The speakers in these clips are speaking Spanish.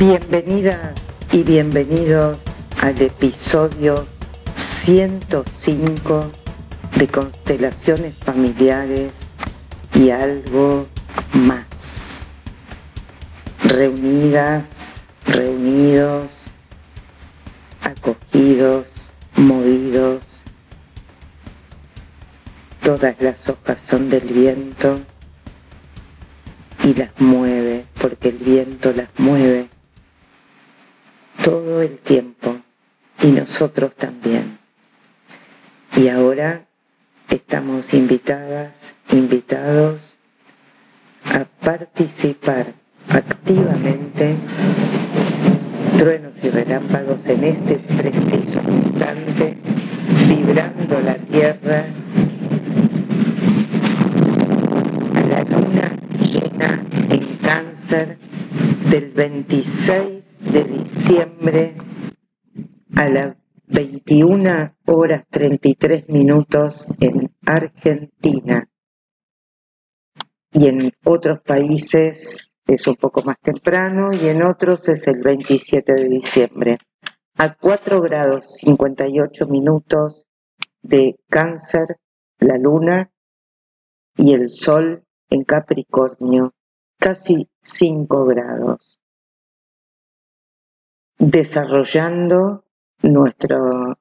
Bienvenidas y bienvenidos al episodio 105 de Constelaciones Familiares y algo más. Reunidas, reunidos, acogidos, movidos. Todas las hojas son del viento y las mueve, porque el viento las mueve todo el tiempo y nosotros también. Y ahora estamos invitadas, invitados a participar activamente truenos y relámpagos en este preciso instante, vibrando la tierra a la luna llena en cáncer del 26 de diciembre a las 21 horas 33 minutos en Argentina y en otros países es un poco más temprano y en otros es el 27 de diciembre. A 4 grados 58 minutos de cáncer, la luna y el sol en Capricornio, casi 5 grados. Desarrollando nuestro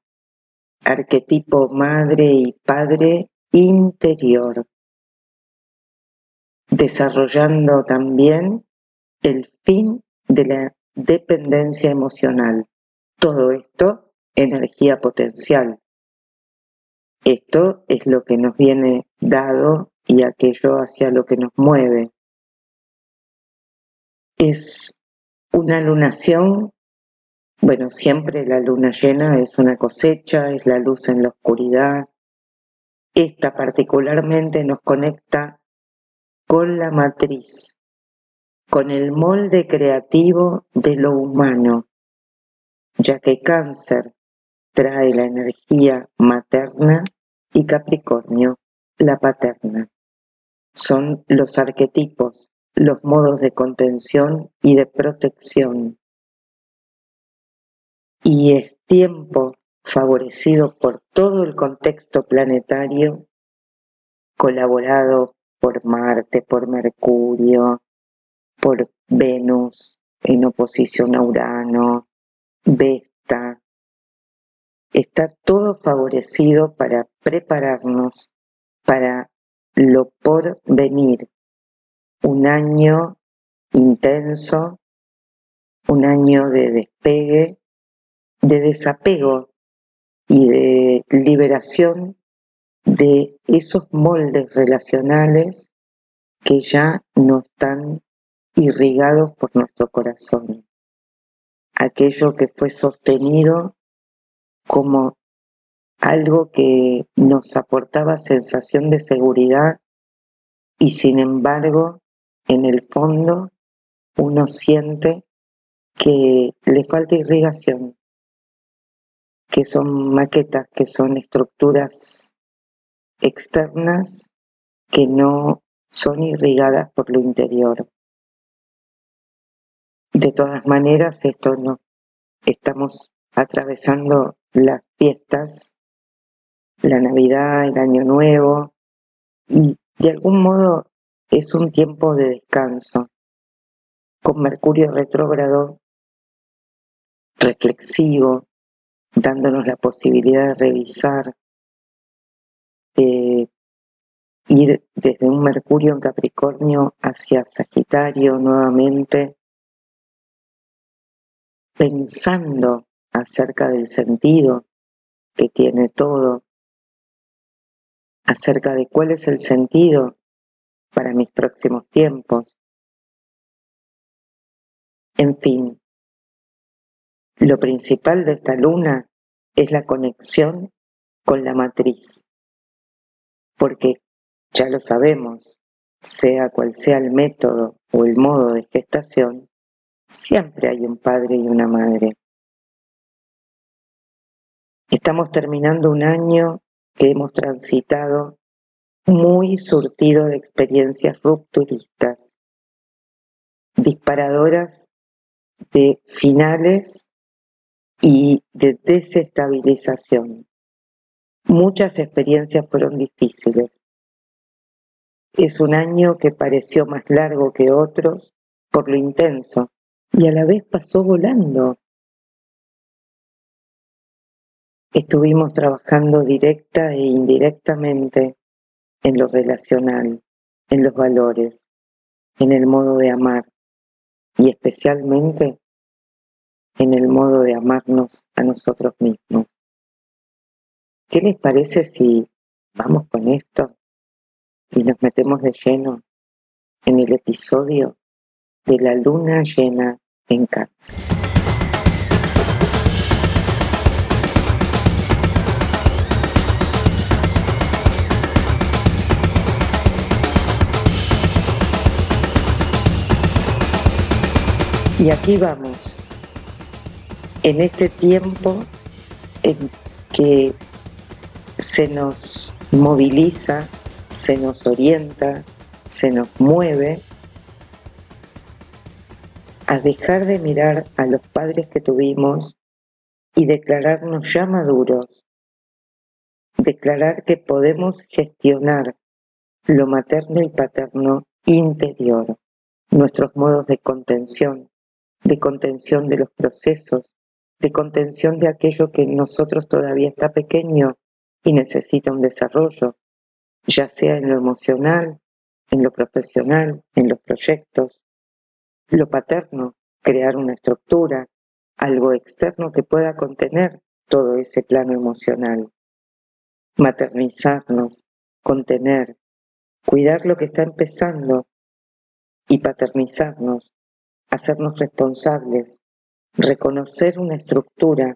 arquetipo madre y padre interior, desarrollando también el fin de la dependencia emocional. Todo esto, energía potencial. Esto es lo que nos viene dado y aquello hacia lo que nos mueve. Es una lunación bueno, siempre la luna llena es una cosecha, es la luz en la oscuridad. Esta particularmente nos conecta con la matriz, con el molde creativo de lo humano, ya que cáncer trae la energía materna y Capricornio la paterna. Son los arquetipos, los modos de contención y de protección y es tiempo favorecido por todo el contexto planetario, colaborado por Marte, por Mercurio, por Venus en oposición a Urano, Vesta. Está todo favorecido para prepararnos para lo por venir. Un año intenso, un año de despegue de desapego y de liberación de esos moldes relacionales que ya no están irrigados por nuestro corazón. Aquello que fue sostenido como algo que nos aportaba sensación de seguridad y sin embargo en el fondo uno siente que le falta irrigación, que son maquetas, que son estructuras externas que no son irrigadas por lo interior. De todas maneras, esto no. Estamos atravesando las fiestas, la Navidad, el Año Nuevo, y de algún modo es un tiempo de descanso. Con Mercurio retrógrado, reflexivo, dándonos la posibilidad de revisar, eh, ir desde un Mercurio en Capricornio hacia Sagitario nuevamente, pensando acerca del sentido que tiene todo, acerca de cuál es el sentido para mis próximos tiempos. En fin, lo principal de esta luna es la conexión con la matriz, porque ya lo sabemos, sea cual sea el método o el modo de gestación, siempre hay un padre y una madre. Estamos terminando un año que hemos transitado muy surtido de experiencias rupturistas, disparadoras de finales y de desestabilización. Muchas experiencias fueron difíciles. Es un año que pareció más largo que otros por lo intenso y a la vez pasó volando. Estuvimos trabajando directa e indirectamente en lo relacional, en los valores, en el modo de amar y especialmente en el modo de amarnos a nosotros mismos. ¿Qué les parece si vamos con esto y nos metemos de lleno en el episodio de la luna llena en cáncer? Y aquí vamos, en este tiempo en que se nos moviliza, se nos orienta, se nos mueve a dejar de mirar a los padres que tuvimos y declararnos ya maduros, declarar que podemos gestionar lo materno y paterno interior, nuestros modos de contención, de contención de los procesos, de contención de aquello que en nosotros todavía está pequeño y necesita un desarrollo, ya sea en lo emocional, en lo profesional, en los proyectos. Lo paterno, crear una estructura, algo externo que pueda contener todo ese plano emocional. Maternizarnos, contener, cuidar lo que está empezando y paternizarnos, hacernos responsables, reconocer una estructura,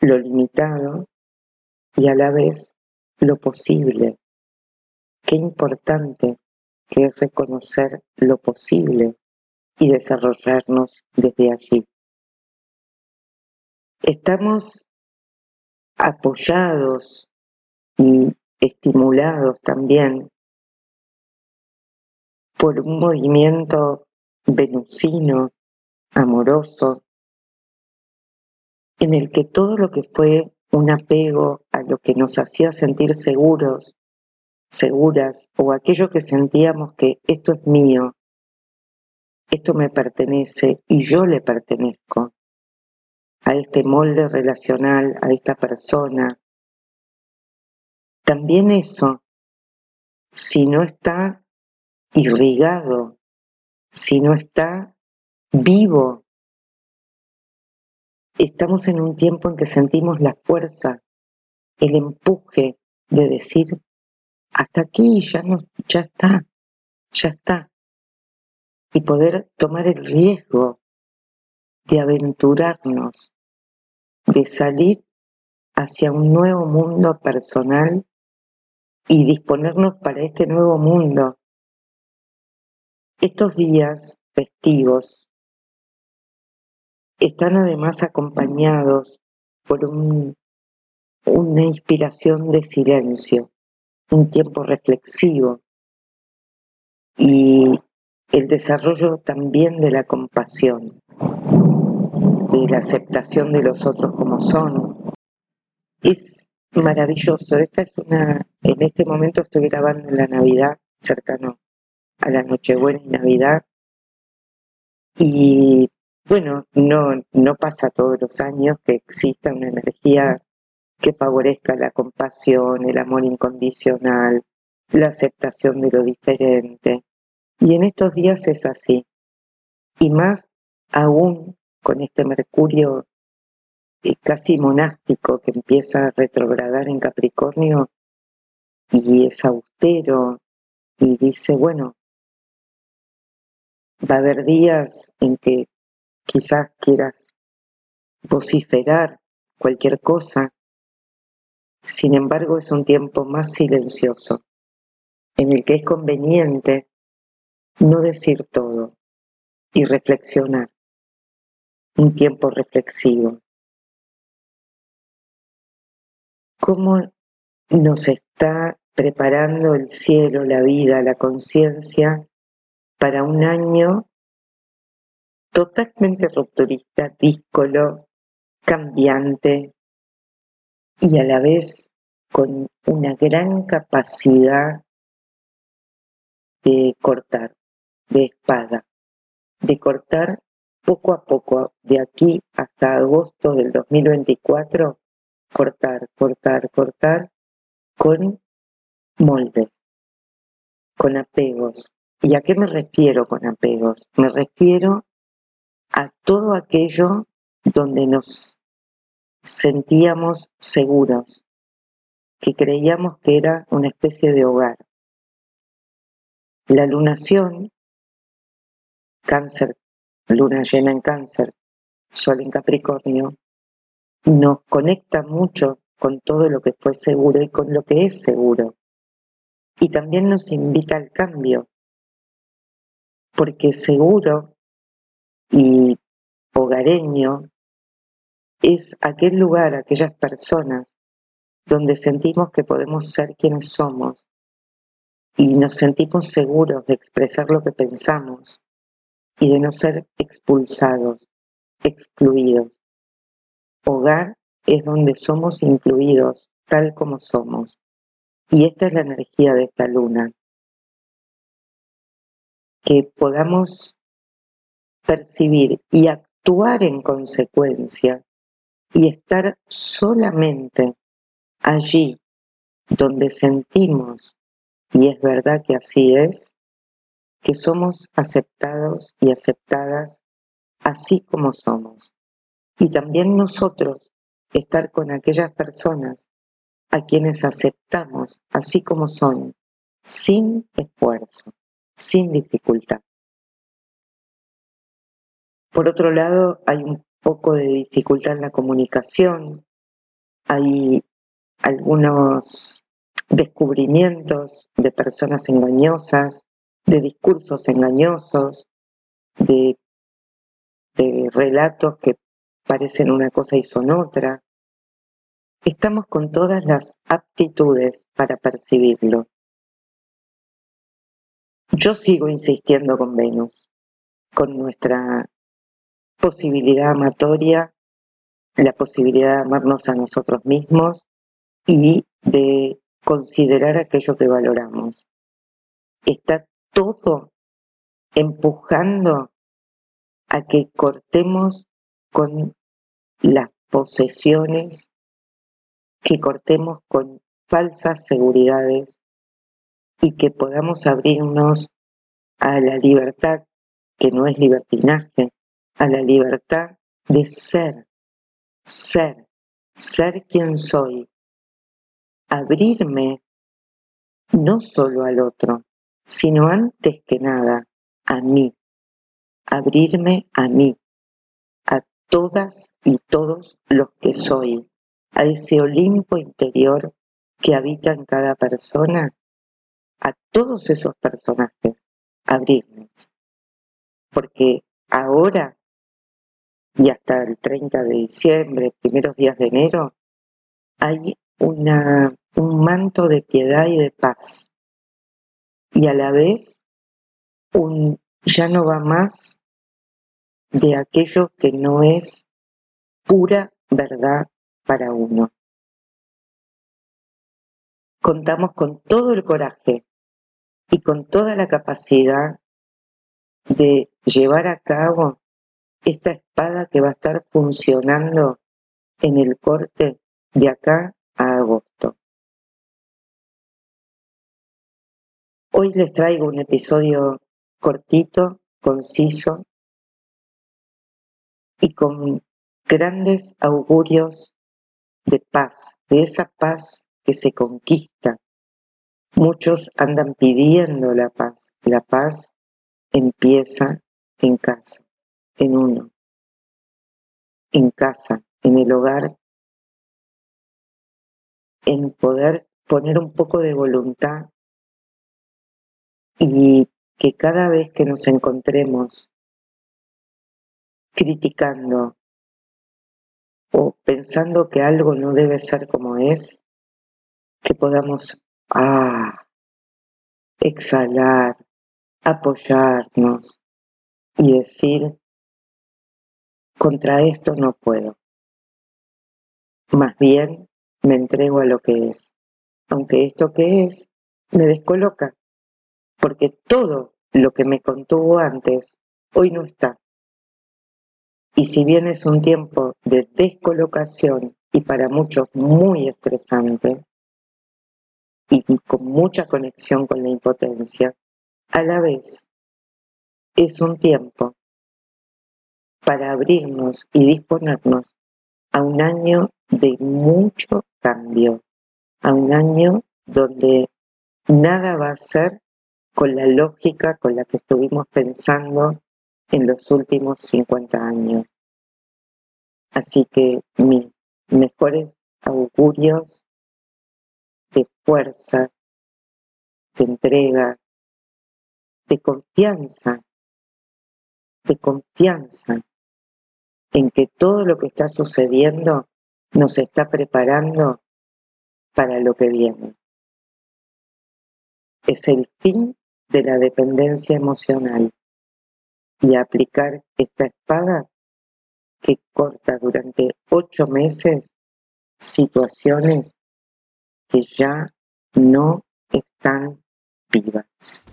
lo limitado y a la vez lo posible. Qué importante que es reconocer lo posible y desarrollarnos desde allí. Estamos apoyados y estimulados también por un movimiento venusino, amoroso, en el que todo lo que fue un apego a lo que nos hacía sentir seguros, seguras, o aquello que sentíamos que esto es mío, esto me pertenece y yo le pertenezco a este molde relacional, a esta persona. También eso, si no está irrigado si no está vivo. Estamos en un tiempo en que sentimos la fuerza, el empuje de decir, hasta aquí ya no, ya está, ya está. Y poder tomar el riesgo de aventurarnos, de salir hacia un nuevo mundo personal y disponernos para este nuevo mundo estos días festivos están además acompañados por una inspiración de silencio, un tiempo reflexivo y el desarrollo también de la compasión, de la aceptación de los otros como son. Es maravilloso. Esta es una, en este momento estoy grabando en la Navidad cercano a la Nochebuena y Navidad. Y bueno, no, no pasa todos los años que exista una energía que favorezca la compasión, el amor incondicional, la aceptación de lo diferente. Y en estos días es así. Y más aún con este Mercurio eh, casi monástico que empieza a retrogradar en Capricornio y es austero y dice, bueno, Va a haber días en que quizás quieras vociferar cualquier cosa, sin embargo es un tiempo más silencioso, en el que es conveniente no decir todo y reflexionar, un tiempo reflexivo. ¿Cómo nos está preparando el cielo, la vida, la conciencia para un año totalmente rupturista, díscolo, cambiante y a la vez con una gran capacidad de cortar, de espada, de cortar poco a poco, de aquí hasta agosto del 2024, cortar, cortar, cortar con moldes, con apegos. ¿Y a qué me refiero con apegos? Me refiero a todo aquello donde nos sentíamos seguros, que creíamos que era una especie de hogar. La lunación, cáncer, luna llena en cáncer, sol en Capricornio, nos conecta mucho con todo lo que fue seguro y con lo que es seguro. Y también nos invita al cambio, porque seguro y hogareño es aquel lugar, aquellas personas donde sentimos que podemos ser quienes somos y nos sentimos seguros de expresar lo que pensamos y de no ser expulsados, excluidos. Hogar es donde somos incluidos tal como somos. Y esta es la energía de esta luna. Que podamos percibir y actuar en consecuencia y estar solamente allí donde sentimos, y es verdad que así es, que somos aceptados y aceptadas así como somos. Y también nosotros estar con aquellas personas a quienes aceptamos así como son, sin esfuerzo, sin dificultad. Por otro lado, hay un poco de dificultad en la comunicación, hay algunos descubrimientos de personas engañosas, de discursos engañosos, de, relatos que parecen una cosa y son otra. Estamos con todas las aptitudes para percibirlo. Yo sigo insistiendo con Venus, con nuestra posibilidad amatoria, la posibilidad de amarnos a nosotros mismos y de considerar aquello que valoramos. Está todo empujando a que cortemos con las posesiones, que cortemos con falsas seguridades y que podamos abrirnos a la libertad, que no es libertinaje, a la libertad de ser, ser, ser quien soy, abrirme no solo al otro, sino antes que nada a mí, abrirme a mí, a todas y todos los que soy, a ese Olimpo interior que habita en cada persona, a todos esos personajes, abrirnos. Porque ahora y hasta el 30 de diciembre, primeros días de enero, hay una, un manto de piedad y de paz. Y a la vez, un ya no va más de aquello que no es pura verdad para uno. Contamos con todo el coraje y con toda la capacidad de llevar a cabo esta espada que va a estar funcionando en el corte de acá a agosto. Hoy les traigo un episodio cortito, conciso y con grandes augurios de paz, de esa paz que se conquista. Muchos andan pidiendo la paz. La paz empieza en casa en uno, en casa, en el hogar, en poder poner un poco de voluntad y que cada vez que nos encontremos criticando o pensando que algo no debe ser como es, que podamos ah, exhalar, apoyarnos y decir, contra esto no puedo. Más bien me entrego a lo que es, aunque esto que es me descoloca, porque todo lo que me contuvo antes hoy no está. Y si bien es un tiempo de descolocación y para muchos muy estresante y con mucha conexión con la impotencia, a la vez es un tiempo para abrirnos y disponernos a un año de mucho cambio, a un año donde nada va a ser con la lógica con la que estuvimos pensando en los últimos 50 años. Así que mis mejores augurios de fuerza, de entrega, de confianza, de confianza en que todo lo que está sucediendo nos está preparando para lo que viene. Es el fin de la dependencia emocional y aplicar esta espada que corta durante ocho meses situaciones que ya no están vivas.